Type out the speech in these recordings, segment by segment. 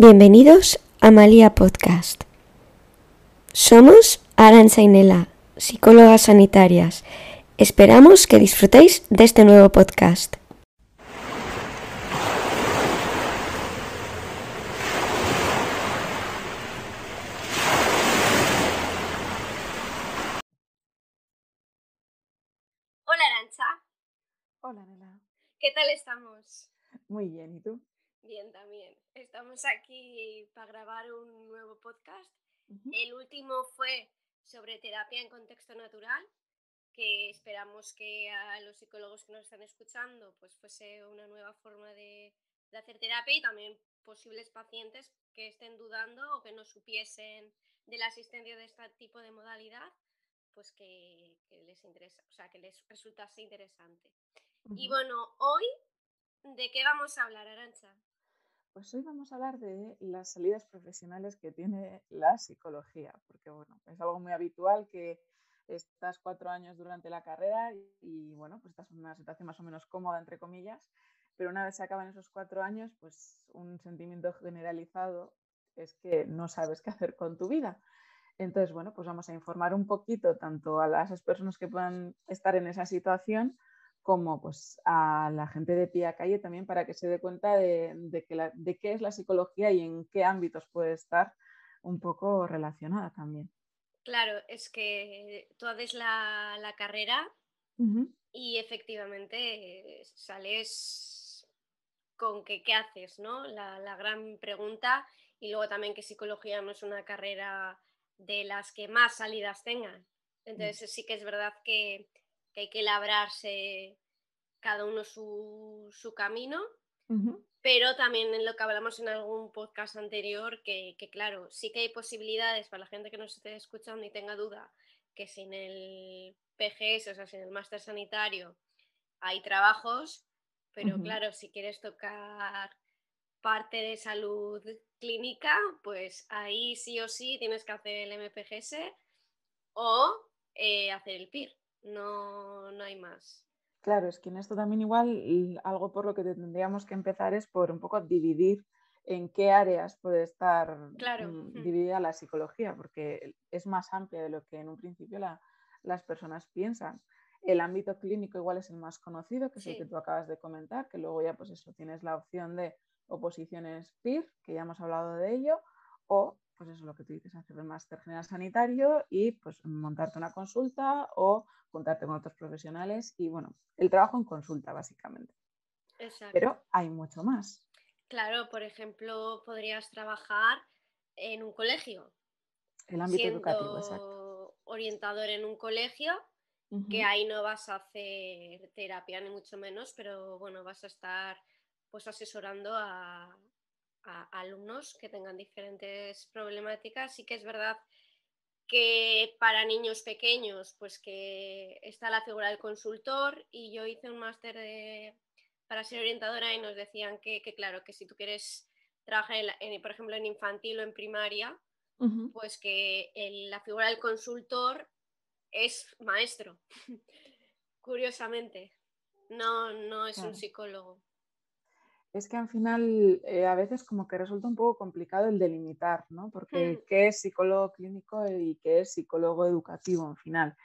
Bienvenidos a Malia Podcast. Somos Aranza y Nela, psicólogas sanitarias. Esperamos que disfrutéis de este nuevo podcast. Hola Arancha, Hola, Nela. ¿qué tal estamos? Muy bien, ¿y tú? Bien también. Estamos aquí para grabar un nuevo podcast. El último fue sobre terapia en contexto natural, que esperamos que a los psicólogos que nos están escuchando pues fuese una nueva forma de, de hacer terapia y también posibles pacientes que estén dudando o que no supiesen de la asistencia de este tipo de modalidad, pues que, que les interesa, o sea, que les resultase interesante. Y bueno, hoy, ¿de qué vamos a hablar, Arancha? Pues hoy vamos a hablar de las salidas profesionales que tiene la psicología, porque bueno, es algo muy habitual que estás cuatro años durante la carrera y, bueno, pues estás en una situación más o menos cómoda, entre comillas, pero una vez se acaban esos cuatro años, pues un sentimiento generalizado es que no sabes qué hacer con tu vida. Entonces, bueno, pues vamos a informar un poquito tanto a las personas que puedan estar en esa situación como pues a la gente de pie a calle también para que se dé cuenta de, de que la- de qué es la psicología y en qué ámbitos puede estar un poco relacionada también. Claro, es que tú haces la, la carrera y efectivamente sales con que qué haces, ¿no? La, la gran pregunta y luego también que psicología no es una carrera de las que más salidas tengan. Entonces sí que es verdad que, que hay que labrarse cada uno su, su camino pero también en lo que hablamos en algún podcast anterior, que, que claro, sí que hay posibilidades para la gente que nos esté escuchando y tenga duda, que sin el PGS, o sea, sin el máster sanitario, hay trabajos, pero claro, si quieres tocar parte de salud clínica, pues ahí sí o sí tienes que hacer el MPGS o eh, hacer el PIR, no, no hay más. Claro, es que en esto también igual y algo por lo que tendríamos que empezar es por un poco dividir en qué áreas puede estar Claro, mm, dividida la psicología, porque es más amplia de lo que en un principio la- las personas piensan. El ámbito clínico igual es el más conocido, que es el que sí, tú acabas de comentar, que luego ya pues eso, tienes la opción de oposiciones PIR, que ya hemos hablado de ello, o pues eso es lo que tú dices, hacer el máster general sanitario y pues montarte una consulta o juntarte con otros profesionales y bueno, el trabajo en consulta básicamente. exacto. Pero hay mucho más. Claro, por ejemplo, podrías trabajar en un colegio, El ámbito educativo, exacto. orientador en un colegio, que ahí no vas a hacer terapia ni mucho menos, pero bueno, vas a estar pues asesorando a, a alumnos que tengan diferentes problemáticas. Sí que es verdad que para niños pequeños, pues que está la figura del consultor y yo hice un máster de- para ser orientadora y nos decían que, que, claro, que si tú quieres trabajar, en por ejemplo, en infantil o en primaria, pues que el- la figura del consultor es maestro, curiosamente, no, no es un psicólogo. Es que al final eh, a veces como que resulta un poco complicado el delimitar, ¿no? Hmm, Porque qué es psicólogo clínico y qué es psicólogo educativo en final.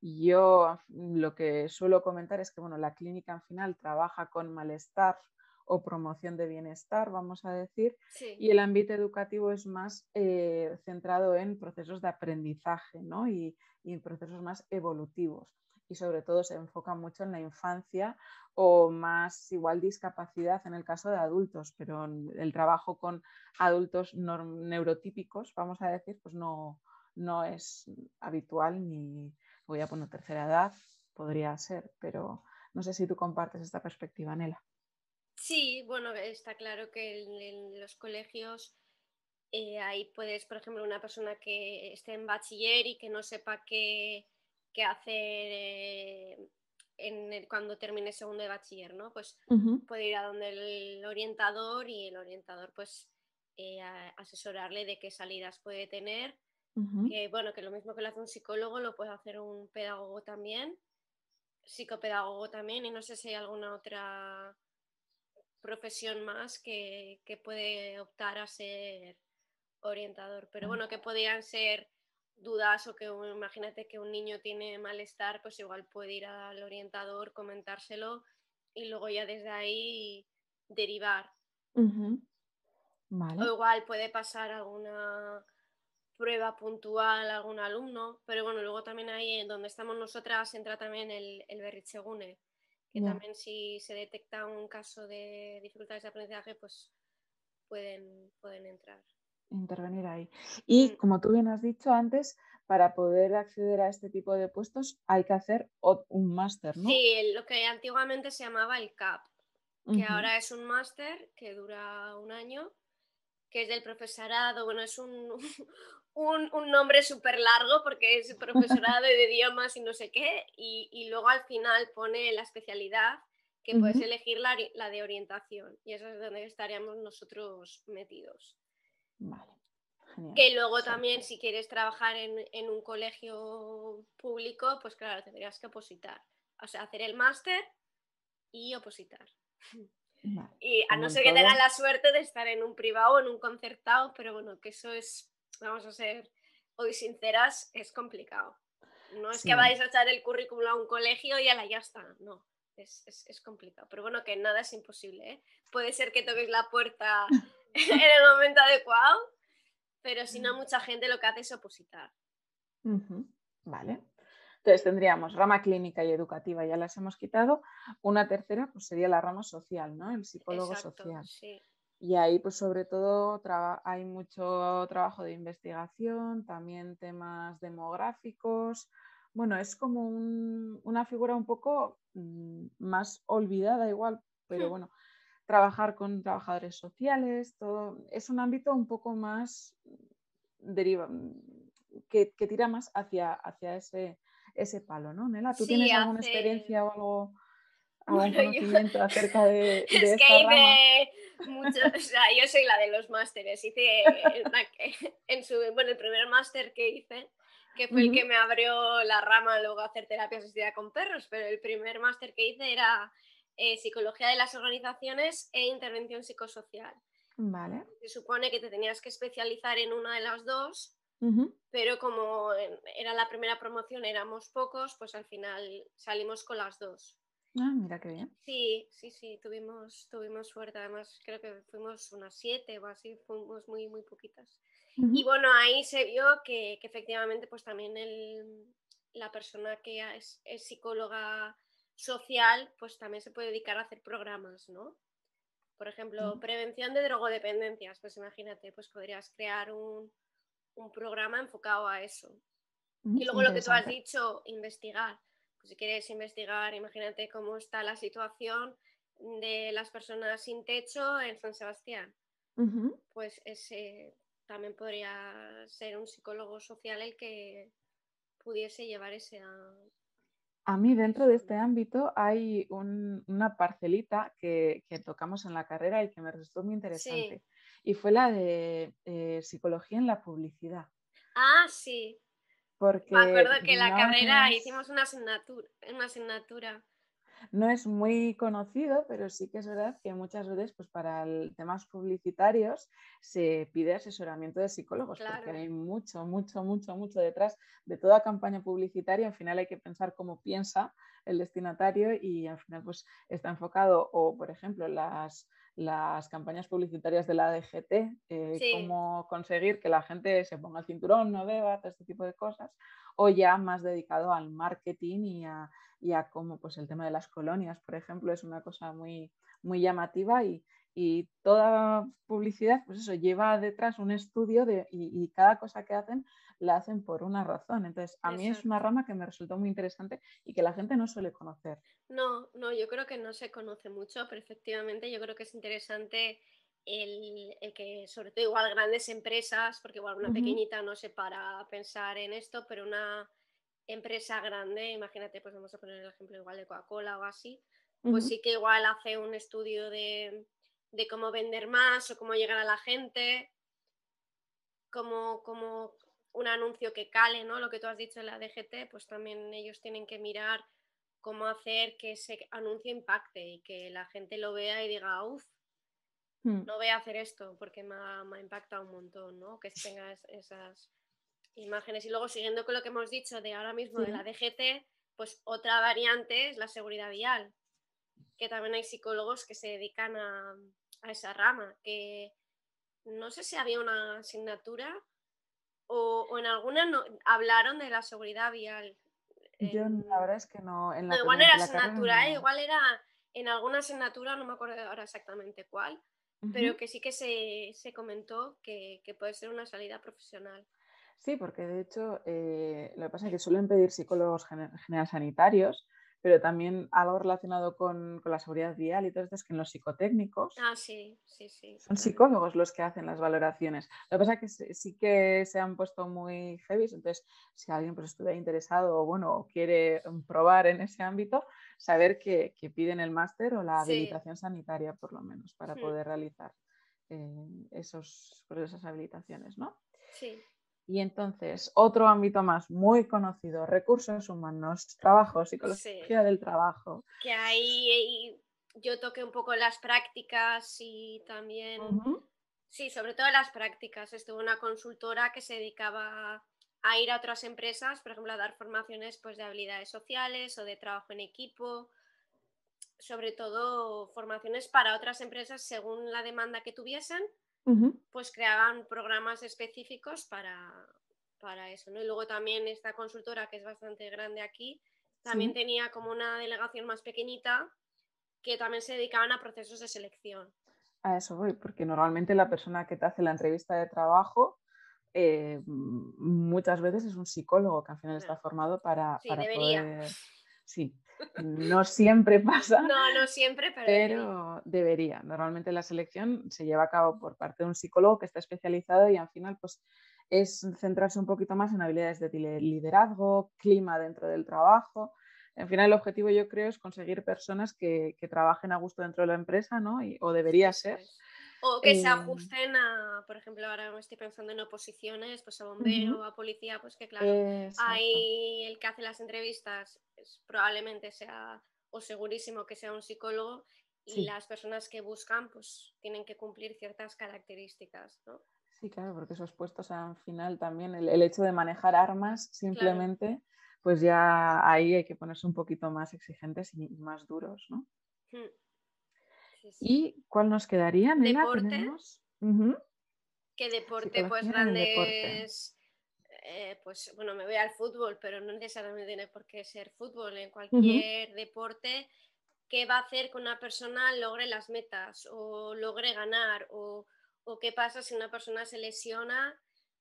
Yo mm, lo que suelo comentar es que bueno, la clínica en final trabaja con malestar o promoción de bienestar, vamos a decir, Sí, y el ámbito educativo es más eh, centrado en procesos de aprendizaje ¿no? y, y en procesos más evolutivos. Y sobre todo se enfoca mucho en la infancia o más igual discapacidad en el caso de adultos, pero el trabajo con adultos neurotípicos, vamos a decir, pues no, no es habitual ni voy a poner tercera edad, podría ser, pero no sé si tú compartes esta perspectiva, Nela. sí, bueno, está claro que en, en los colegios eh, ahí puedes, por ejemplo, una persona que esté en bachiller y que no sepa qué, qué hacer eh, en el- cuando termine segundo de bachiller, ¿no? Pues Ujú, puede ir a donde el orientador y el orientador pues eh, asesorarle de qué salidas puede tener, ujú. que bueno, que lo mismo que lo hace un psicólogo lo puede hacer un pedagogo también, psicopedagogo también y no sé si hay alguna otra profesión más que, puede optar a ser orientador. Pero bueno, que podrían ser dudas o que imagínate que un niño tiene malestar, pues igual puede ir al orientador, comentárselo y luego ya desde ahí derivar. O igual puede pasar alguna prueba puntual a algún alumno, pero bueno, luego también ahí en donde estamos nosotras entra también el, el Berrichegune, que también si se detecta un caso de dificultades de aprendizaje, pues pueden, pueden entrar. Intervenir ahí. Y mm. como tú bien has dicho antes, para poder acceder a este tipo de puestos hay que hacer un máster, ¿no? Sí, lo que antiguamente se llamaba el CAP, que ahora es un máster que dura un año, que es del profesorado, bueno, es un, un, nombre súper largo porque es profesorado de idiomas y no sé qué, y, luego al final pone la especialidad que puedes elegir la, la, de orientación, y eso es donde estaríamos nosotros metidos. Vale. Que luego también si quieres trabajar en, un colegio público, pues claro, tendrías que opositar. O sea, hacer el máster y opositar. Y a no ser que tengas la suerte de estar en un privado o en un concertado, pero bueno, que eso es, vamos a ser hoy sinceras, es complicado. No es que vais a echar el currículum a un colegio y a la ya está, no. Es, complicado. Pero bueno, que nada es imposible. ¿eh? Puede ser que toques la puerta en el momento adecuado, pero si no, mm. mucha gente lo que hace es opositar. Vale. Entonces tendríamos rama clínica y educativa, ya las hemos quitado. Una tercera pues sería la rama social, ¿no? El psicólogo social. Y ahí pues sobre todo hay mucho trabajo de investigación, también temas demográficos. Bueno, es como una figura un poco mm, más olvidada igual, pero hmm. bueno, trabajar con trabajadores sociales, todo, es un ámbito un poco más deriva, que, tira más hacia, hacia ese, ese palo, ¿no? Nela, ¿tú tienes alguna experiencia o algo, algún conocimiento acerca de, es esta que hice mucho, o sea, yo soy la de los másteres, hice en su, bueno, el primer máster que hice, que fue el que me abrió la rama luego a hacer terapia asistida con perros, pero el primer máster que hice era eh, psicología de las organizaciones e intervención psicosocial. Vale. Se supone que te tenías que especializar en una de las dos, pero como era la primera promoción, éramos pocos, pues al final salimos con las dos. Ah, mira qué bien. Sí, sí, sí, tuvimos, tuvimos suerte. Además, creo que fuimos unas siete o así, fuimos muy, muy poquitas. Y bueno, ahí se vio que, efectivamente, pues también el, la persona que es, es psicóloga social, pues también se puede dedicar a hacer programas, ¿no? Por ejemplo, prevención de drogodependencias, pues imagínate, pues podrías crear un, programa enfocado a eso. y luego lo que tú has dicho, investigar. Pues si quieres investigar, imagínate cómo está la situación de las personas sin techo en San Sebastián. Pues ese también podría ser un psicólogo social el que pudiese llevar ese, a mí dentro de este ámbito hay una parcelita que, tocamos en la carrera y que me resultó muy interesante. Y fue la de eh, psicología en la publicidad. Ah, sí. Porque me acuerdo que en la carrera hicimos una asignatura, una asignatura no es muy conocido, pero sí que es verdad que muchas veces pues, para temas publicitarios se pide asesoramiento de psicólogos, porque hay mucho, mucho, mucho, mucho detrás de toda campaña publicitaria. Al final hay que pensar cómo piensa el destinatario y al final pues, está enfocado, o por ejemplo, las, las campañas publicitarias de la DGT, eh, cómo conseguir que la gente se ponga el cinturón, no beba, todo este tipo de cosas, o ya más dedicado al marketing y a, y a cómo pues, el tema de las colonias, por ejemplo, es una cosa muy, muy llamativa y, y toda publicidad, pues eso, lleva detrás un estudio de, y, cada cosa que hacen la hacen por una razón. Entonces, a mí es una rama que me resultó muy interesante y que la gente no suele conocer. No, no, yo creo que no se conoce mucho, pero efectivamente yo creo que es interesante el, que, sobre todo igual grandes empresas, porque igual una pequeñita no se para pensar en esto, pero una empresa grande, imagínate, pues vamos a poner el ejemplo igual de Coca-Cola o así, pues sí que igual hace un estudio de, cómo vender más o cómo llegar a la gente, como, como un anuncio que cale, ¿no? Lo que tú has dicho en la DGT, pues también ellos tienen que mirar cómo hacer que ese anuncio impacte y que la gente lo vea y diga, uff, hmm. no voy a hacer esto porque me ha, impactado un montón, ¿no? Que tengas esas imágenes. Y luego, siguiendo con lo que hemos dicho de ahora mismo de la DGT, pues otra variante es la seguridad vial, que también hay psicólogos que se dedican a, esa rama, que no sé si había una asignatura o, en alguna hablaron de la seguridad vial. Yo la verdad es que no. En la, igual era asignatura, ¿eh? igual era en alguna asignatura, no me acuerdo ahora exactamente cuál, pero que sí que se, comentó que, puede ser una salida profesional. Sí, porque de hecho eh, lo que pasa es que suelen pedir psicólogos general sanitarios, pero también algo relacionado con, la seguridad vial y todo esto es que en los psicotécnicos ah, sí, sí, sí, son psicólogos los que hacen las valoraciones. Lo que pasa es que sí que se han puesto muy heavy, entonces si alguien pues, estuviera interesado o bueno, quiere probar en ese ámbito, saber que, piden el máster o la habilitación sanitaria por lo menos para hmm. poder realizar eh, esos, pues, esas habilitaciones, ¿no? Sí. Y entonces, otro ámbito más muy conocido, recursos humanos, trabajo, psicología del trabajo. Que ahí yo toqué un poco las prácticas y también, sí, sobre todo las prácticas. Estuve una consultora que se dedicaba a ir a otras empresas, por ejemplo, a dar formaciones pues, de habilidades sociales o de trabajo en equipo, sobre todo formaciones para otras empresas según la demanda que tuviesen pues creaban programas específicos para, para eso. ¿no? Y luego también esta consultora, que es bastante grande aquí, también tenía como una delegación más pequeñita que también se dedicaban a procesos de selección. A eso voy, porque normalmente la persona que te hace la entrevista de trabajo eh, muchas veces es un psicólogo que al final está formado para, sí, poder... Sí, no siempre pasa. No, no siempre, pero, debería. Normalmente la selección se lleva a cabo por parte de un psicólogo que está especializado y al final pues es centrarse un poquito más en habilidades de liderazgo, clima dentro del trabajo. Al final el objetivo yo creo es conseguir personas que, trabajen a gusto dentro de la empresa, ¿no? o debería ser. O que se em, ajusten a, por ejemplo, ahora me estoy pensando en oposiciones, pues a bombero, a policía, pues que claro, ahí el que hace las entrevistas pues, probablemente sea, o segurísimo que sea un psicólogo, y las personas que buscan, pues tienen que cumplir ciertas características, ¿no? Sí, claro, porque esos puestos al final también, el, hecho de manejar armas simplemente, pues ya ahí hay que ponerse un poquito más exigentes y, más duros, ¿no? Hmm. ¿Y cuál nos quedaría? Deporte. ¿Qué deporte? pues grandes. Eh, pues bueno, me voy al fútbol, pero no necesariamente tiene por qué ser fútbol, en cualquier deporte. ¿Qué va a hacer que una persona logre las metas o logre ganar? O, qué pasa si una persona se lesiona?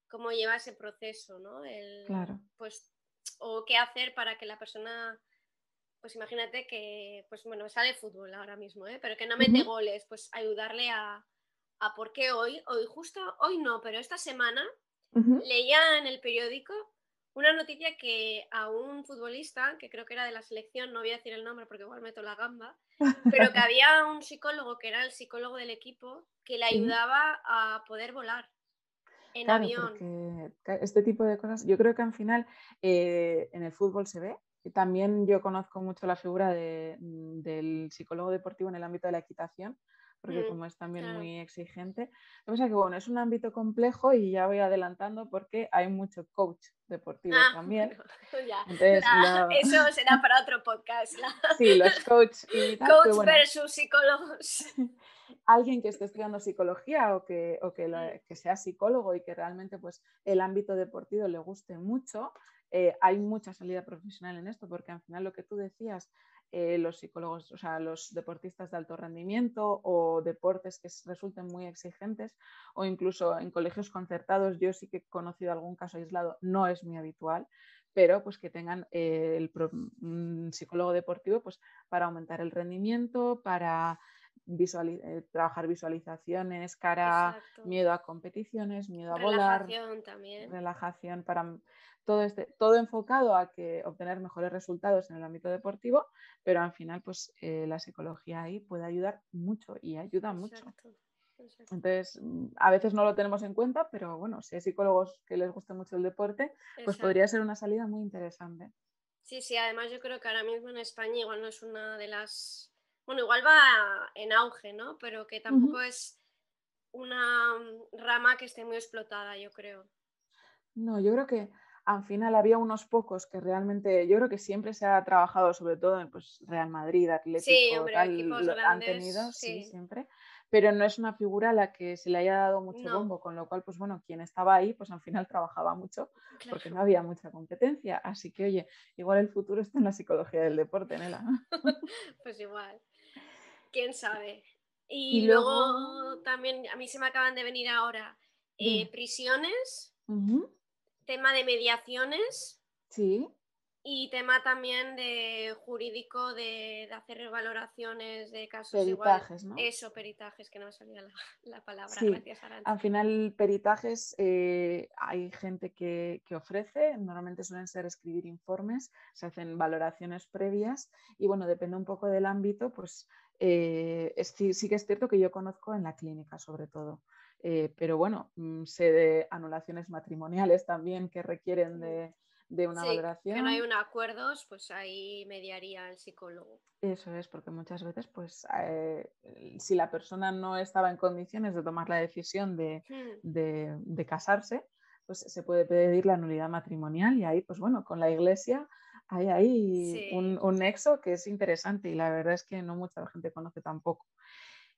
¿Cómo lleva ese proceso? ¿no? claro. Pues, o qué hacer para que la persona pues imagínate que, pues bueno, sale fútbol ahora mismo, ¿eh? pero que no mete goles, pues ayudarle a, a por qué hoy, hoy justo, hoy no, pero esta semana leía en el periódico una noticia que a un futbolista, que creo que era de la selección, no voy a decir el nombre porque igual meto la gamba, pero que había un psicólogo que era el psicólogo del equipo que le ayudaba a poder volar en avión. este tipo de cosas, yo creo que al final eh, en el fútbol se ve, también yo conozco mucho la figura mm, del psicólogo deportivo en el ámbito de la equitación, porque mm, como es también muy exigente. Lo que pasa es que bueno, es un ámbito complejo y ya voy adelantando porque hay mucho coach deportivo ah, también. Eso será para otro podcast. Sí, los coach y Coach versus psicólogos. Alguien que esté estudiando psicología o, que, o que, mm. que, sea psicólogo y que realmente pues, el ámbito deportivo le guste mucho, eh, hay mucha salida profesional en esto, porque al final lo que tú decías, eh, los psicólogos, o sea, los deportistas de alto rendimiento o deportes que resulten muy exigentes o incluso en colegios concertados, yo sí que he conocido algún caso aislado, no es muy habitual, pero pues que tengan eh, el, un psicólogo deportivo pues para aumentar el rendimiento, para trabajar visualizaciones, cara, miedo a competiciones, miedo a volar, también. relajación para todo, este, todo enfocado a que obtener mejores resultados en el ámbito deportivo, pero al final pues eh, la psicología ahí puede ayudar mucho y ayuda mucho. Entonces, mm, a veces no lo tenemos en cuenta, pero bueno, si hay psicólogos que les guste mucho el deporte, pues podría ser una salida muy interesante. Sí, sí, además yo creo que ahora mismo en España igual no es una de las, bueno, igual va en auge, ¿no? Pero que tampoco es una rama que esté muy explotada, yo creo. No, yo creo que al final había unos pocos que realmente, yo creo que siempre se ha trabajado, sobre todo en pues, Real Madrid, Atlético, tal, han tenido, sí. siempre, pero no es una figura a la que se le haya dado mucho bombo, con lo cual, pues bueno, quien estaba ahí, pues al final trabajaba mucho, porque no había mucha competencia, así que oye, igual el futuro está en la psicología del deporte, Nela. pues igual, quién sabe. Y, luego... también, a mí se me acaban de venir ahora eh, prisiones tema de mediaciones. Sí. Y tema también de jurídico de, hacer valoraciones de casos peritajes, ¿no? Eso, peritajes, que no me salía la, palabra. Gracias, Al final, peritajes eh, hay gente que, ofrece, normalmente suelen ser escribir informes, se hacen valoraciones previas y bueno, depende un poco del ámbito, pues eh, sí que es cierto que yo conozco en la clínica sobre todo. Eh, pero bueno, mm, sé de anulaciones matrimoniales también que requieren de, una valoración. Que no hay un acuerdo, pues ahí mediaría el psicólogo. Eso es, porque muchas veces, pues, eh, si la persona no estaba en condiciones de tomar la decisión de, hmm. casarse, pues se puede pedir la nulidad matrimonial y ahí, pues bueno, con la iglesia hay ahí un, un, nexo que es interesante y la verdad es que no mucha gente conoce tampoco.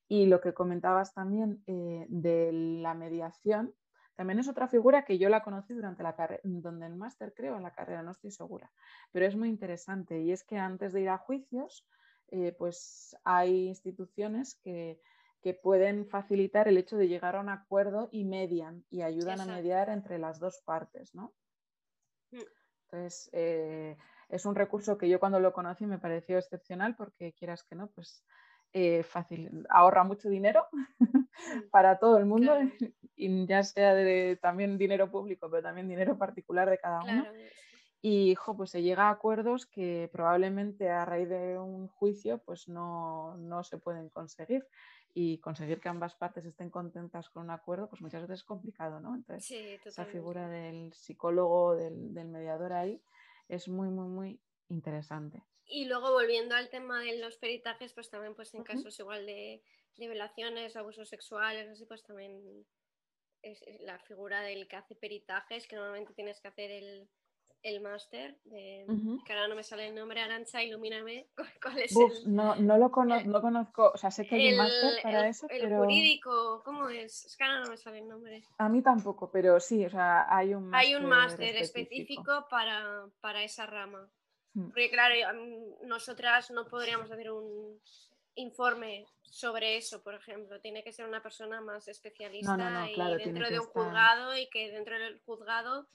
Y lo que comentabas también eh, de la mediación, también es otra figura que yo la conocí durante la carrera, donde el máster creo en la carrera, no estoy segura, pero es muy interesante y es que antes de ir a juicios, eh, pues hay instituciones que, pueden facilitar el hecho de llegar a un acuerdo y median y ayudan a mediar entre las dos partes, ¿no? Mm. Entonces, eh, es un recurso que yo cuando lo conocí me pareció excepcional porque quieras que no, pues eh, fácil, ahorra mucho dinero para todo el mundo, y ya sea de, también dinero público, pero también dinero particular de cada uno. Y pues se llega a acuerdos que probablemente a raíz de un juicio pues no, no se pueden conseguir. Y conseguir que ambas partes estén contentas con un acuerdo, pues muchas veces es complicado, ¿no? Entonces, esa figura del psicólogo, del, del mediador ahí, es muy, muy, muy interesante. Y luego volviendo al tema de los peritajes, pues también pues en casos igual de, de violaciones, abusos sexuales, así pues también es, la figura del que hace peritajes, que normalmente tienes que hacer el, el máster, que ahora no me sale el nombre, Arancha, ilumíname cuál es el, no, no lo conozco, no conozco, o sea, sé que hay un máster para eso, el jurídico, ¿cómo es? Es que ahora no me sale el nombre. A mí tampoco, pero sí, o sea, hay un máster Hay un máster específico, para, para esa rama. Mm. Porque claro, nosotras no podríamos hacer un informe sobre eso, por ejemplo. Tiene que ser una persona más especialista y dentro de un juzgado y que dentro del juzgado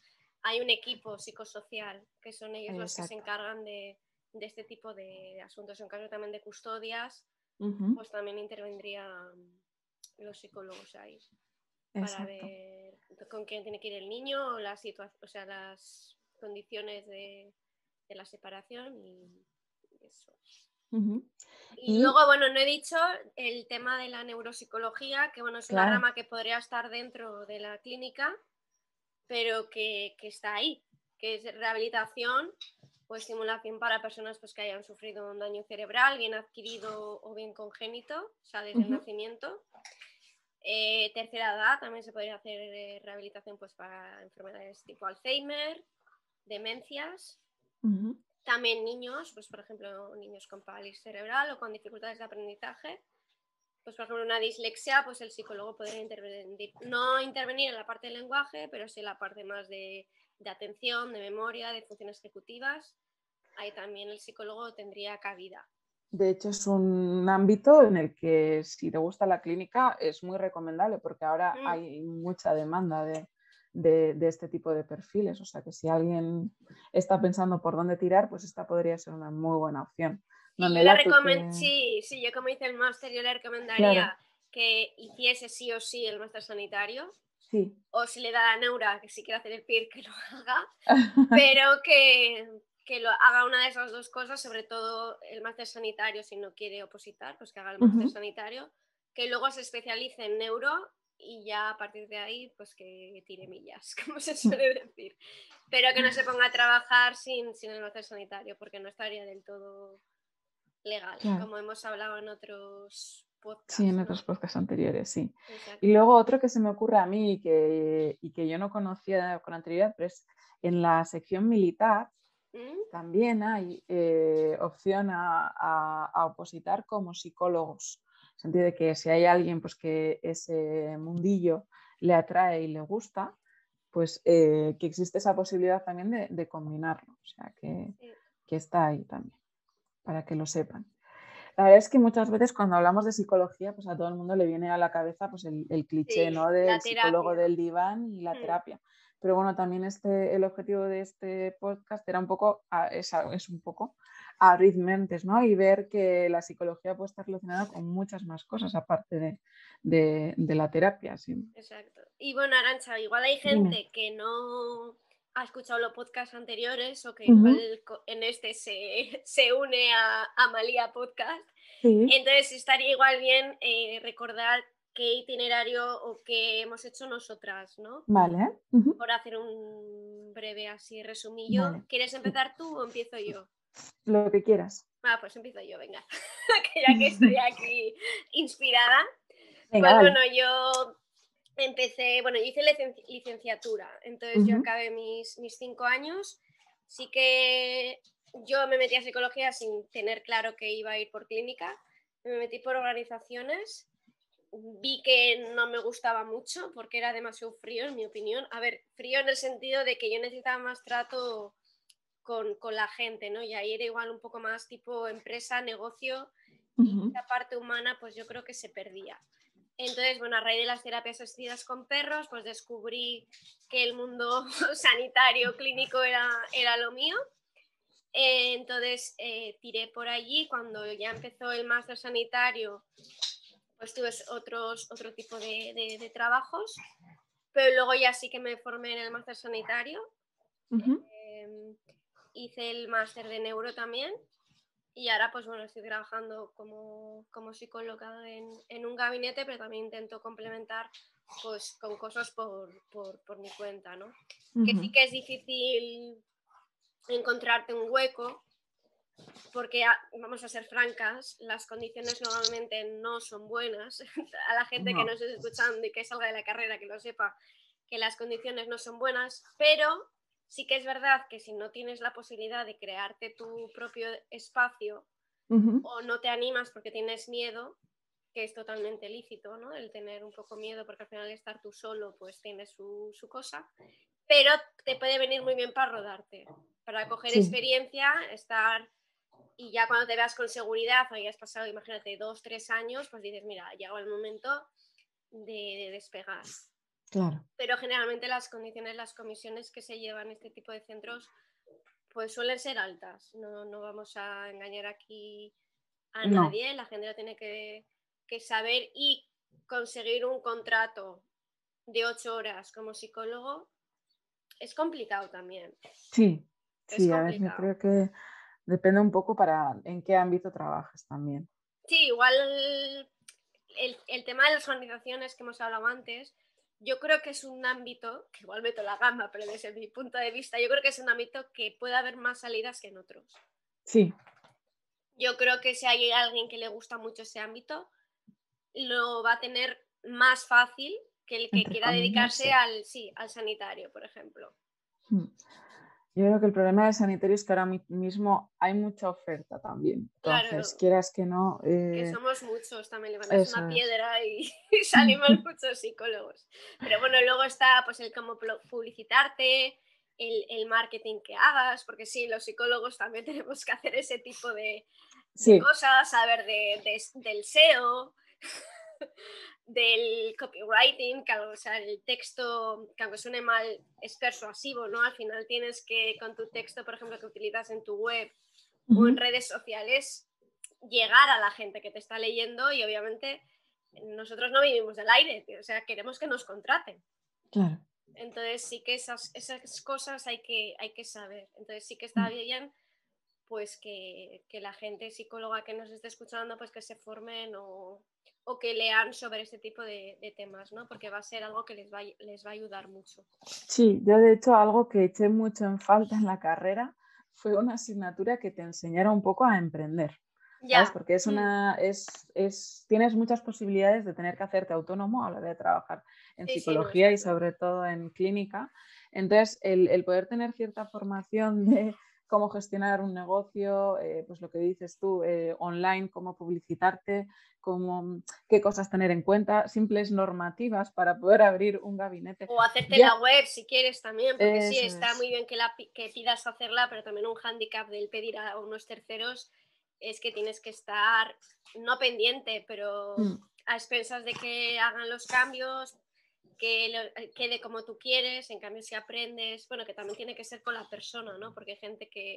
hay un equipo psicosocial, que son ellos los que se encargan de, este tipo de asuntos. En caso también de custodias, pues también intervendrían los psicólogos ahí para ver con quién tiene que ir el niño o, la o sea, las condiciones de, la separación y eso. Y, luego, bueno, no he dicho el tema de la neuropsicología, que bueno, es una rama que podría estar dentro de la clínica, pero que, está ahí, que es rehabilitación o estimulación para personas pues, que hayan sufrido un daño cerebral, bien adquirido o bien congénito, o sea, desde el nacimiento. Eh, tercera edad, también se podría hacer eh, rehabilitación pues, para enfermedades tipo Alzheimer, demencias. También niños, pues por ejemplo, niños con parálisis cerebral o con dificultades de aprendizaje. Pues por ejemplo, una dislexia, pues el psicólogo podría intervenir, no intervenir en la parte del lenguaje, pero sí en la parte más de, de atención, de memoria, de funciones ejecutivas. Ahí también el psicólogo tendría cabida. De hecho, es un ámbito en el que si te gusta la clínica es muy recomendable porque ahora mm. hay mucha demanda de, de, este tipo de perfiles. O sea que si alguien está pensando por dónde tirar, pues esta podría ser una muy buena opción. Sí, sí, yo como hice el máster, yo le recomendaría que hiciese sí o sí el máster sanitario. Sí. O si le da la neura, que si quiere hacer el PIR, que lo haga. pero que, que lo haga una de esas dos cosas, sobre todo el máster sanitario, si no quiere opositar, pues que haga el máster sanitario, que luego se especialice en neuro y ya a partir de ahí, pues que tire millas, como se suele decir. Pero que no se ponga a trabajar sin, sin el máster sanitario, porque no estaría del todo legal, como hemos hablado en otros podcasts. Sí, en otros podcasts anteriores, sí. Y luego otro que se me ocurre a mí y que, y que yo no conocía con anterioridad, pero es en la sección militar ¿Mm? también hay eh, opción a, opositar como psicólogos. En el sentido de que si hay alguien pues, que ese mundillo le atrae y le gusta, pues eh, que existe esa posibilidad también de, combinarlo. O sea, que, que, está ahí también, para que lo sepan. La verdad es que muchas veces cuando hablamos de psicología, pues a todo el mundo le viene a la cabeza pues el, cliché ¿no? del psicólogo del diván y la mm. terapia. Pero bueno, también este, el objetivo de este podcast era un poco, es, es un poco abrir mentes, ¿no? Y ver que la psicología puede estar relacionada con muchas más cosas aparte de, la terapia. Exacto. Y bueno, Arancha, igual hay gente que no ha escuchado los podcasts anteriores o que igual en este se, une a, a Malía Podcast. Entonces estaría igual bien eh, recordar qué itinerario o qué hemos hecho nosotras, ¿no? Vale. Por hacer un breve así resumillo. ¿Quieres empezar tú o empiezo yo? Lo que quieras. Ah, pues empiezo yo, venga. ya que estoy aquí inspirada. pues bueno, yo empecé, bueno, yo hice licenciatura, entonces yo acabé mis, mis cinco años. Sí que yo me metí a psicología sin tener claro que iba a ir por clínica. Me metí por organizaciones vi que no me gustaba mucho porque era demasiado frío, en mi opinión. A ver, frío en el sentido de que yo necesitaba más trato con, la gente, ¿no? Y ahí era igual un poco más tipo empresa, negocio, y esa parte humana pues yo creo que se perdía. Entonces, bueno, a raíz de las terapias asistidas con perros, pues descubrí que el mundo sanitario, clínico era, era lo mío. Eh, entonces, eh, tiré por allí. Cuando ya empezó el máster sanitario, pues tuve otros, otro tipo de, trabajos, pero luego ya sí que me formé en el máster sanitario. Em, hice el máster de neuro también y ahora pues bueno, estoy trabajando como, como psicóloga en, un gabinete, pero también intento complementar pues con cosas por, mi cuenta, ¿no? Que sí que es difícil encontrarte un hueco porque vamos a ser francas, las condiciones normalmente no son buenas. A la gente que nos esté escuchando y que salga de la carrera, que lo sepa, que las condiciones no son buenas, pero sí que es verdad que si no tienes la posibilidad de crearte tu propio espacio o no te animas porque tienes miedo, que es totalmente lícito, ¿no? El tener un poco miedo porque al final estar tú solo pues tiene su, cosa, pero te puede venir muy bien para rodarte, para coger experiencia, estar y ya cuando te veas con seguridad, o hayas pasado, imagínate, dos, tres años, pues dices, mira, llegó el momento de, despegar. Claro. Pero generalmente las condiciones, las comisiones que se llevan este tipo de centros, pues suelen ser altas. No, no vamos a engañar aquí a nadie, la gente lo tiene que, que saber y conseguir un contrato de ocho horas como psicólogo es complicado también. Sí, sí, a veces creo que depende un poco para en qué ámbito trabajas también. Sí, igual el, tema de las organizaciones que hemos hablado antes, yo creo que es un ámbito, que igual meto la gama, pero desde mi punto de vista, yo creo que es un ámbito que puede haber más salidas que en otros. Sí. Yo creo que si hay alguien que le gusta mucho ese ámbito, lo va a tener más fácil que el que quiera dedicarse al, sí, al sanitario, por ejemplo. Yo creo que el problema del sanitario es que ahora mismo hay mucha oferta también. Entonces, quieras que no. Que eh, somos muchos también, levantamos una piedra y, salimos muchos psicólogos. Pero bueno, luego está pues el cómo publicitarte, el, marketing que hagas, porque sí, los psicólogos también tenemos que hacer ese tipo de, cosas, saber del SEO del copywriting, que o sea, el texto, que aunque suene mal, es persuasivo, ¿no? Al final tienes que, con tu texto, por ejemplo, que utilizas en tu web o en redes sociales, llegar a la gente que te está leyendo y obviamente nosotros no vivimos del aire, o sea, queremos que nos contraten. Claro. Entonces sí que esas, esas cosas hay que, hay que saber. Entonces sí que está mm. bien pues que, que, la gente psicóloga que nos esté escuchando, pues que se formen o, o que lean sobre este tipo de, temas, ¿no? Porque va a ser algo que les va, les va a ayudar mucho. Sí, yo de hecho algo que eché mucho en falta en la carrera fue una asignatura que te enseñara un poco a emprender. ¿sabes? Porque es mm. una, es, es, tienes muchas posibilidades de tener que hacerte autónomo a la hora de trabajar en psicología y sobre todo en clínica. Entonces, el, el poder tener cierta formación de cómo gestionar un negocio, eh, pues lo que dices tú, eh, online, cómo publicitarte, cómo, qué cosas tener en cuenta, simples normativas para poder abrir un gabinete. O hacerte la web si quieres también, porque sí, está muy bien que, la, que pidas hacerla, pero también un hándicap del pedir a unos terceros es que tienes que estar, no pendiente, pero mm. a expensas de que hagan los cambios, que eh, quede como tú quieres, en cambio si aprendes, bueno, que también tiene que ser con la persona, ¿no? Porque hay gente que,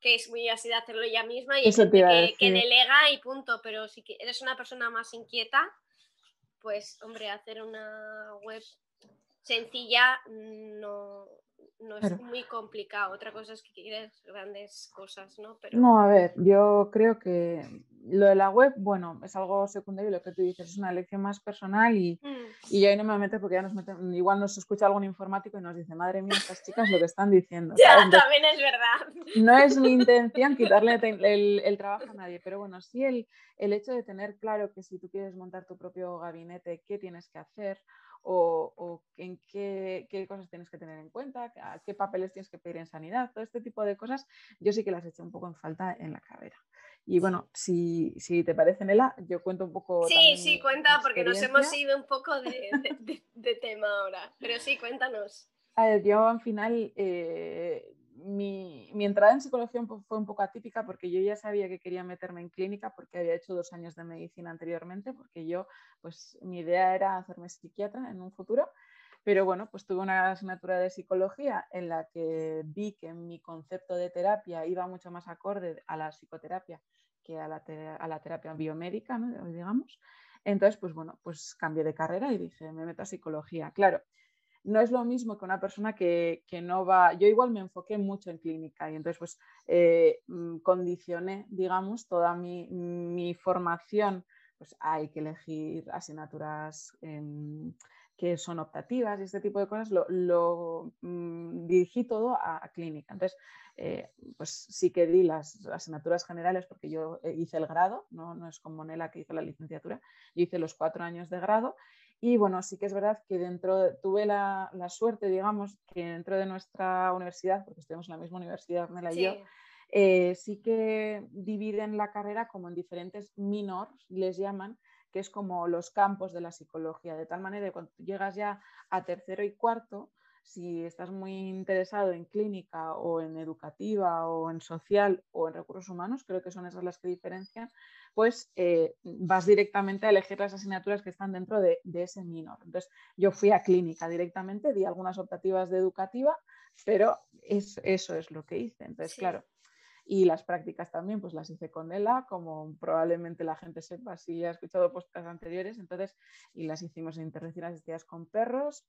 es muy así de hacerlo ella misma y hay gente que, delega y punto, pero si eres una persona más inquieta, pues hombre, hacer una web sencilla no, no es muy complicado. Otra cosa es que quieres grandes cosas, ¿no? Pero... No, a ver, yo creo que lo de la web, bueno, es algo secundario, lo que tú dices, es una elección más personal y, mm. y ahí no me meto porque ya nos meten, igual nos escucha algún informático y nos dice, madre mía, estas chicas lo que están diciendo. Ya, también es verdad. No es mi intención quitarle el, el, trabajo a nadie, pero bueno, sí el, el hecho de tener claro que si tú quieres montar tu propio gabinete, qué tienes que hacer o, en qué, cosas tienes que tener en cuenta, qué papeles tienes que pedir en sanidad, todo este tipo de cosas, yo sí que las hecho un poco en falta en la carrera. Y bueno, si, si te parece, Nela, yo cuento un poco. Sí, sí, cuenta, porque nos hemos ido un poco de, de, tema ahora. Pero sí, cuéntanos. A ver, yo al final eh, mi, entrada en psicología fue un poco atípica porque yo ya sabía que quería meterme en clínica porque había hecho dos años de medicina anteriormente, porque yo, pues mi idea era hacerme psiquiatra en un futuro, pero bueno, pues tuve una asignatura de psicología en la que vi que mi concepto de terapia iba mucho más acorde a la psicoterapia que a la, terapia biomédica, digamos. Entonces, pues bueno, pues cambié de carrera y dije, me meto a psicología. Claro, no es lo mismo que una persona que, no va, yo igual me enfoqué mucho en clínica y entonces pues eh, mm, condicioné, digamos, toda mi, formación, pues hay que elegir asignaturas em, que son optativas y este tipo de cosas, lo, mm, dirigí todo a, clínica. Entonces, eh, pues sí que di las asignaturas generales porque yo eh, hice el grado, no, no es como Nela que hizo la licenciatura, yo hice los cuatro años de grado y bueno, sí que es verdad que dentro, tuve la, suerte, digamos, que dentro de nuestra universidad, porque estuvimos en la misma universidad, Mela y yo, eh, sí que dividen la carrera como en diferentes minors, les llaman, que es como los campos de la psicología, de tal manera que cuando llegas ya a tercero y cuarto, si estás muy interesado en clínica o en educativa o en social o en recursos humanos, creo que son esas las que diferencian, pues eh, vas directamente a elegir las asignaturas que están dentro de, ese minor. Entonces, yo fui a clínica directamente, di algunas optativas de educativa, pero es, eso es lo que hice. Entonces, claro, y las prácticas también, pues las hice con ELA, como probablemente la gente sepa si ha escuchado podcasts anteriores, entonces, y las hicimos en intervenciones asistidas con perros,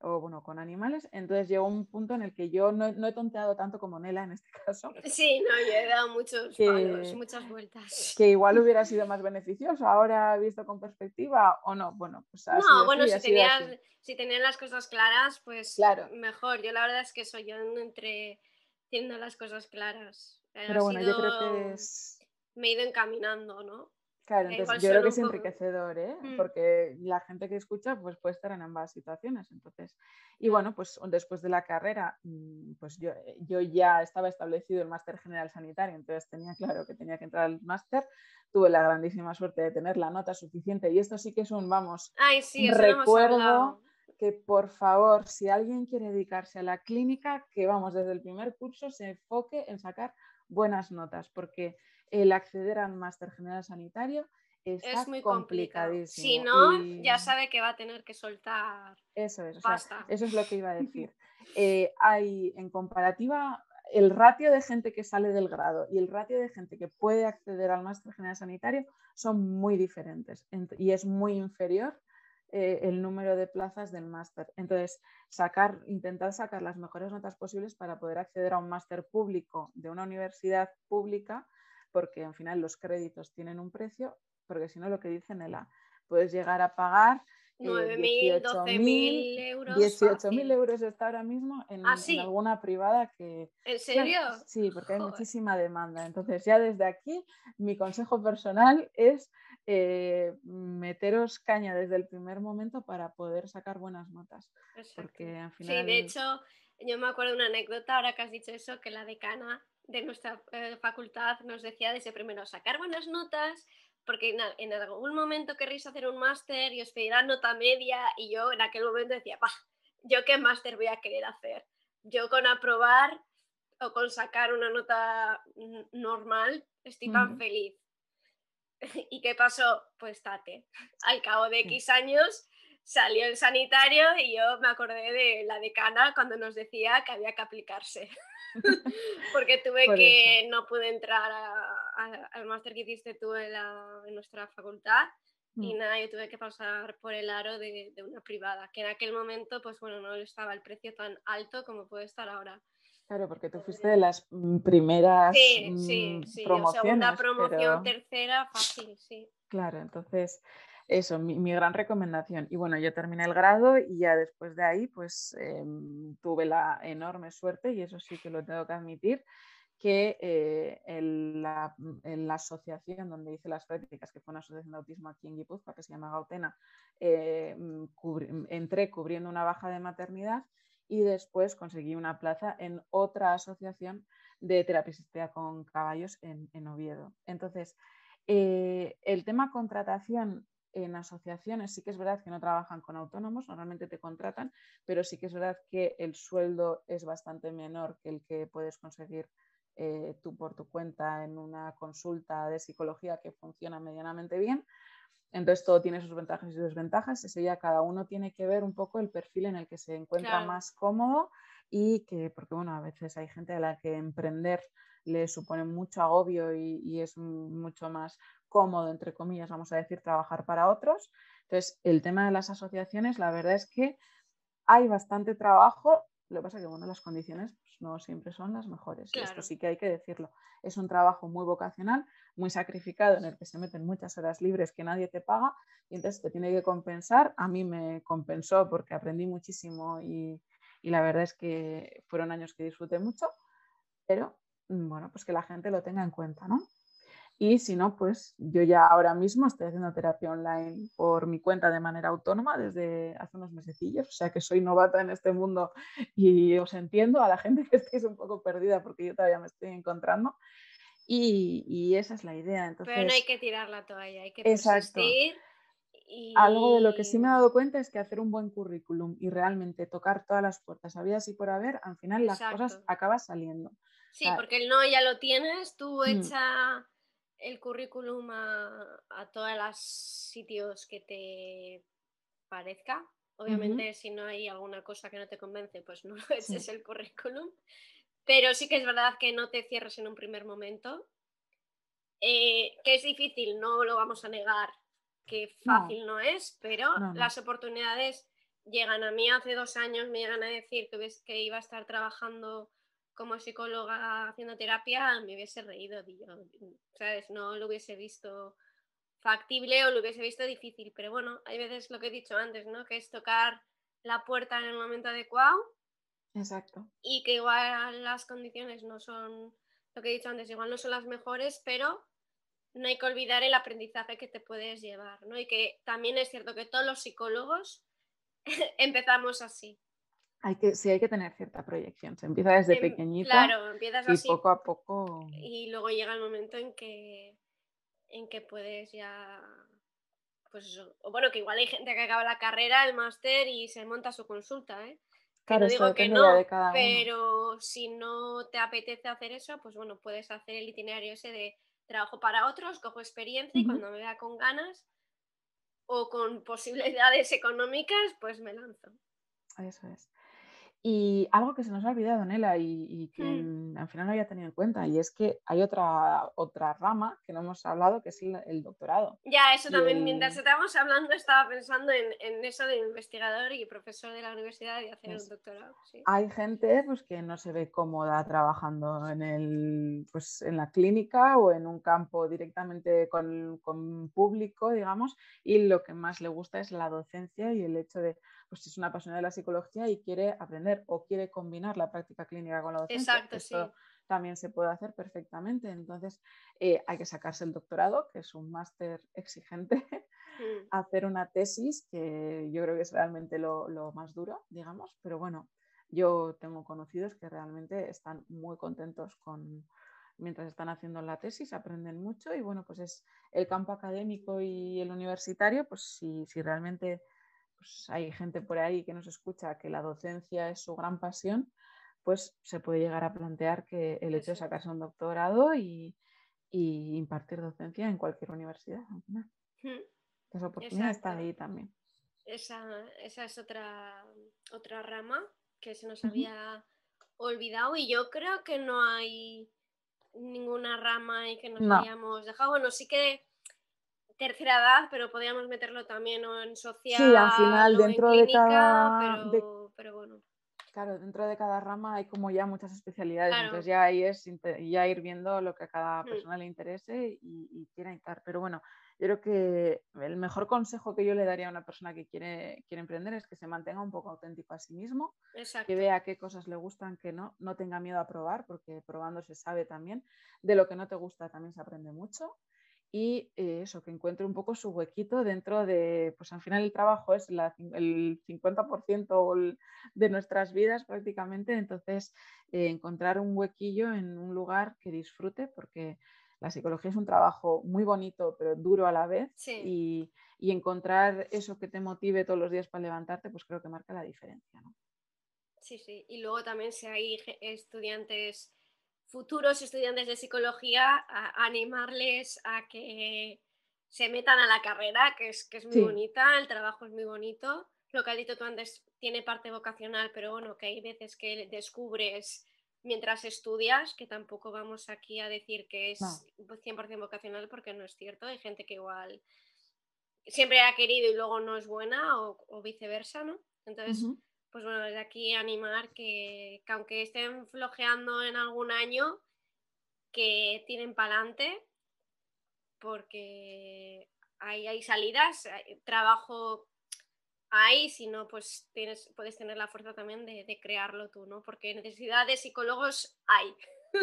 o bueno, con animales. Entonces llegó un punto en el que yo no, he tonteado tanto como Nela en este caso. Sí, no, yo he dado muchos palos, muchas vueltas. Que igual hubiera sido más beneficioso ahora visto con perspectiva o no. Bueno, pues No, bueno, si tenías, si tenían las cosas claras, pues claro. mejor. Yo la verdad es que soy yo entre teniendo las cosas claras. Pero bueno, yo creo que es... Me he ido encaminando, ¿no? Claro, entonces yo creo que es enriquecedor, ¿eh? Mm. porque la gente que escucha pues puede estar en ambas situaciones. Entonces, y bueno, pues después de la carrera, mm, pues yo, eh, yo ya estaba establecido el máster general sanitario, entonces tenía claro que tenía que entrar al máster. Tuve la grandísima suerte de tener la nota suficiente y esto sí que es un, vamos, Ay, sí, recuerdo que por favor, si alguien quiere dedicarse a la clínica, que vamos, desde el primer curso se enfoque en sacar buenas notas, porque el acceder al máster general sanitario es muy complicadísimo. Si no, ya sabe que va a tener que soltar. Eso es, eso es lo que iba a decir. Eh, hay en comparativa el ratio de gente que sale del grado y el ratio de gente que puede acceder al máster general sanitario son muy diferentes y es muy inferior eh, el número de plazas del máster. Entonces, sacar, intentar sacar las mejores notas posibles para poder acceder a un máster público de una universidad pública porque al final los créditos tienen un precio, porque si no lo que dicen la puedes llegar a pagar 9.000, 12.000 euros. 18.000 euros está ahora mismo en, ¿Ah, en sí? alguna privada que... ¿En serio? Sí, porque hay Joder. muchísima demanda. Entonces, ya desde aquí, mi consejo personal es eh, meteros caña desde el primer momento para poder sacar buenas notas. Exacto. Porque al Sí, final... de hecho, yo me acuerdo de una anécdota, ahora que has dicho eso, que la decana de nuestra eh, facultad nos decía desde primero sacar buenas notas, porque en, en algún momento querréis hacer un máster y os pedirán nota media, y yo en aquel momento decía, bah, ¿yo qué máster voy a querer hacer? Yo con aprobar o con sacar una nota normal estoy tan Ujú. feliz. ¿Y qué pasó? Pues tate. Al cabo de. X años salió el sanitario y yo me acordé de la decana cuando nos decía que había que aplicarse. Porque tuve Por que, no pude entrar a- a- al máster que hiciste tú en, la- en nuestra facultad y Mm. nada, yo tuve que pasar por el aro de, de una privada, que en aquel momento, pues bueno, no estaba el precio tan alto como puede estar ahora. Claro, porque tú fuiste de las mm, primeras Sí, sí, mm, sí, promociones, segunda promoción, pero- tercera, fácil, sí. Claro, entonces eso, mi, mi gran recomendación. Y bueno, yo terminé el grado y ya después de ahí, pues em, tuve la enorme suerte, y eso sí que lo tengo que admitir, que eh, en, la, en la asociación donde hice las prácticas, que fue una asociación de autismo aquí en Guipúzcoa, que se llama Gautena, eh, mm, mm, entré cubriendo una baja de maternidad y después conseguí una plaza en otra asociación de terapia con caballos en, en Oviedo. Entonces, eh, el tema contratación en asociaciones sí que es verdad que no trabajan con autónomos, normalmente te contratan, pero sí que es verdad que el sueldo es bastante menor que el que puedes conseguir eh, tú por tu cuenta en una consulta de psicología que funciona medianamente bien. Entonces todo tiene sus ventajas y desventajas. Eso ya cada uno tiene que ver un poco el perfil en el que se encuentra Claro. más cómodo y que, porque bueno, a veces hay gente a la que emprender le supone mucho agobio y, y es mucho más cómodo, entre comillas, vamos a decir, trabajar para otros. Entonces, el tema de las asociaciones, la verdad es que hay bastante trabajo. Lo que pasa es que, bueno, las condiciones pues, no siempre son las mejores. Claro. esto sí que hay que decirlo. Es un trabajo muy vocacional, muy sacrificado, en el que se meten muchas horas libres que nadie te paga y entonces te tiene que compensar. A mí me compensó porque aprendí muchísimo y, y la verdad es que fueron años que disfruté mucho, pero mm, bueno, pues que la gente lo tenga en cuenta, ¿no? Y si no, pues yo ya ahora mismo estoy haciendo terapia online por mi cuenta de manera autónoma desde hace unos mesecillos, o sea que soy novata en este mundo y os entiendo a la gente que estéis un poco perdida porque yo todavía me estoy encontrando. Y, y esa es la idea. Entonces, Pero no hay que tirar la toalla, hay que Exacto. persistir. Y... algo de lo que sí me he dado cuenta es que hacer un buen currículum y realmente tocar todas las puertas habidas y por haber, al final las cosas acaban saliendo. Sí, porque el no ya lo tienes, tú Mm. echa el currículum a, a todos los sitios que te parezca. Obviamente, si no hay alguna cosa que no te convence, pues no eches el currículum. Pero sí que es verdad que no te cierres en un primer momento. Eh, que es difícil, no lo vamos a negar, que No. fácil no, es, pero No, no. las oportunidades llegan a mí hace dos años, me llegan a decir que, ves- que iba a estar trabajando como psicóloga haciendo terapia, me hubiese reído, ¿sabes? No lo hubiese visto factible o lo hubiese visto difícil, pero bueno, hay veces lo que he dicho antes, ¿no? Que es tocar la puerta en el momento adecuado Exacto. y que igual las condiciones no son, lo que he dicho antes, igual no son las mejores, pero no hay que olvidar el aprendizaje que te puedes llevar, ¿no? Y que también es cierto que todos los psicólogos empezamos así. Hay que, sí, hay que tener cierta proyección. Se empieza desde Em, pequeñita Claro, empiezas y así poco a poco. y luego llega el momento en que en que puedes ya pues eso, o bueno que igual hay gente que acaba la carrera el máster y se monta su consulta ¿eh? Claro, no digo que no de cada pero si no te apetece hacer eso pues bueno puedes hacer el itinerario ese de trabajo para otros cojo experiencia y cuando me vea con ganas o con posibilidades económicas pues me lanzo Eso es. Y algo que se nos ha olvidado, Nela, y, y que Mm. al final no había tenido en cuenta, y es que hay otra, otra rama que no hemos hablado, que es el, el doctorado. Ya, eso Y también, mientras estábamos hablando, estaba pensando en, en eso de investigador y profesor de la universidad y hacer Es- un doctorado. Sí. Hay gente pues, que no se ve cómoda trabajando en, el, pues, en la clínica o en un campo directamente con, con público, digamos, y lo que más le gusta es la docencia y el hecho de, pues si es una apasionada de la psicología y quiere aprender o quiere combinar la práctica clínica con la docencia. Exacto, Esto sí. también se puede hacer perfectamente. Entonces, eh, hay que sacarse el doctorado, que es un máster exigente, Mm. hacer una tesis, que yo creo que es realmente lo, lo más duro, digamos, pero bueno, yo tengo conocidos que realmente están muy contentos con mientras están haciendo la tesis, aprenden mucho y bueno, pues es el campo académico y el universitario, pues si, si realmente pues, hay gente por ahí que nos escucha que la docencia es su gran pasión, pues se puede llegar a plantear que el hecho de sacarse un doctorado y, y impartir docencia en cualquier universidad, que esa oportunidad está Exacto. ahí también. Esa, esa es otra, otra rama que se nos había olvidado y yo creo que no hay ninguna rama ahí que nos No. hayamos dejado. Bueno, sí que tercera edad, pero podríamos meterlo también o en social Sí, al final dentro de clínica, cada, de- pero, pero bueno. claro, dentro de cada rama hay como ya muchas especialidades, Claro. entonces ya ahí es ya ir viendo lo que a cada Mm. persona le interese y, y quiera entrar. Pero bueno, yo creo que el mejor consejo que yo le daría a una persona que quiere, quiere emprender es que se mantenga un poco auténtico a sí mismo, Exacto. que vea qué cosas le gustan, que no, no tenga miedo a probar, porque probando se sabe también. De lo que no te gusta también se aprende mucho. Y eh, eso, que encuentre un poco su huequito dentro de, pues al final el trabajo es la el 50% o el- de nuestras vidas prácticamente, entonces eh, encontrar un huequillo en un lugar que disfrute, porque la psicología es un trabajo muy bonito, pero duro a la vez, Sí. y, y encontrar eso que te motive todos los días para levantarte, pues creo que marca la diferencia. ¿no? Sí, sí. Y luego también si hay estudiantes, futuros estudiantes de psicología, a animarles a que se metan a la carrera, que es, que es muy Sí. bonita, el trabajo es muy bonito. Lo que has dicho tú antes tiene parte vocacional, pero bueno, que hay veces que descubres mientras estudias, que tampoco vamos aquí a decir que es No. 100% vocacional porque no es cierto. Hay gente que igual siempre ha querido y luego no es buena o, o viceversa, ¿no? Entonces. Pues bueno, desde aquí animar que, que aunque estén flojeando en algún año, que tiren para adelante, porque hay, hay salidas, hay trabajo hay, si no, pues tienes, puedes tener la fuerza también de, de crearlo tú, ¿no? Porque necesidad de psicólogos hay,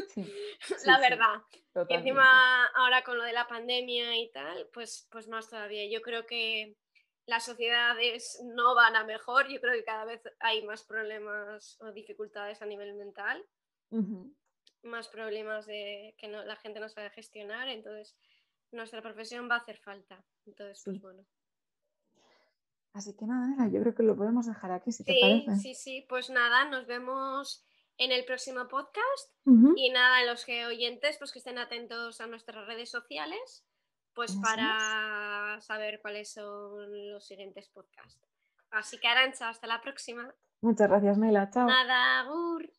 Sí, la sí, verdad. Y totalmente. encima ahora con lo de la pandemia y tal, pues, pues más todavía. Yo creo que las sociedades no van a mejor, yo creo que cada vez hay más problemas o dificultades a nivel mental, más problemas de que no, la gente no sabe gestionar, entonces nuestra profesión va a hacer falta. Entonces, pues Sí. bueno. Así que nada, Nela, yo creo que lo podemos dejar aquí, si te Sí, parece. sí, sí, pues nada, nos vemos en el próximo podcast y nada, los que oyentes, pues que estén atentos a nuestras redes sociales, pues para saber cuáles son los siguientes podcasts. Así que Arancha, hasta la próxima. Muchas gracias, Mela. Chao. Nada, gur.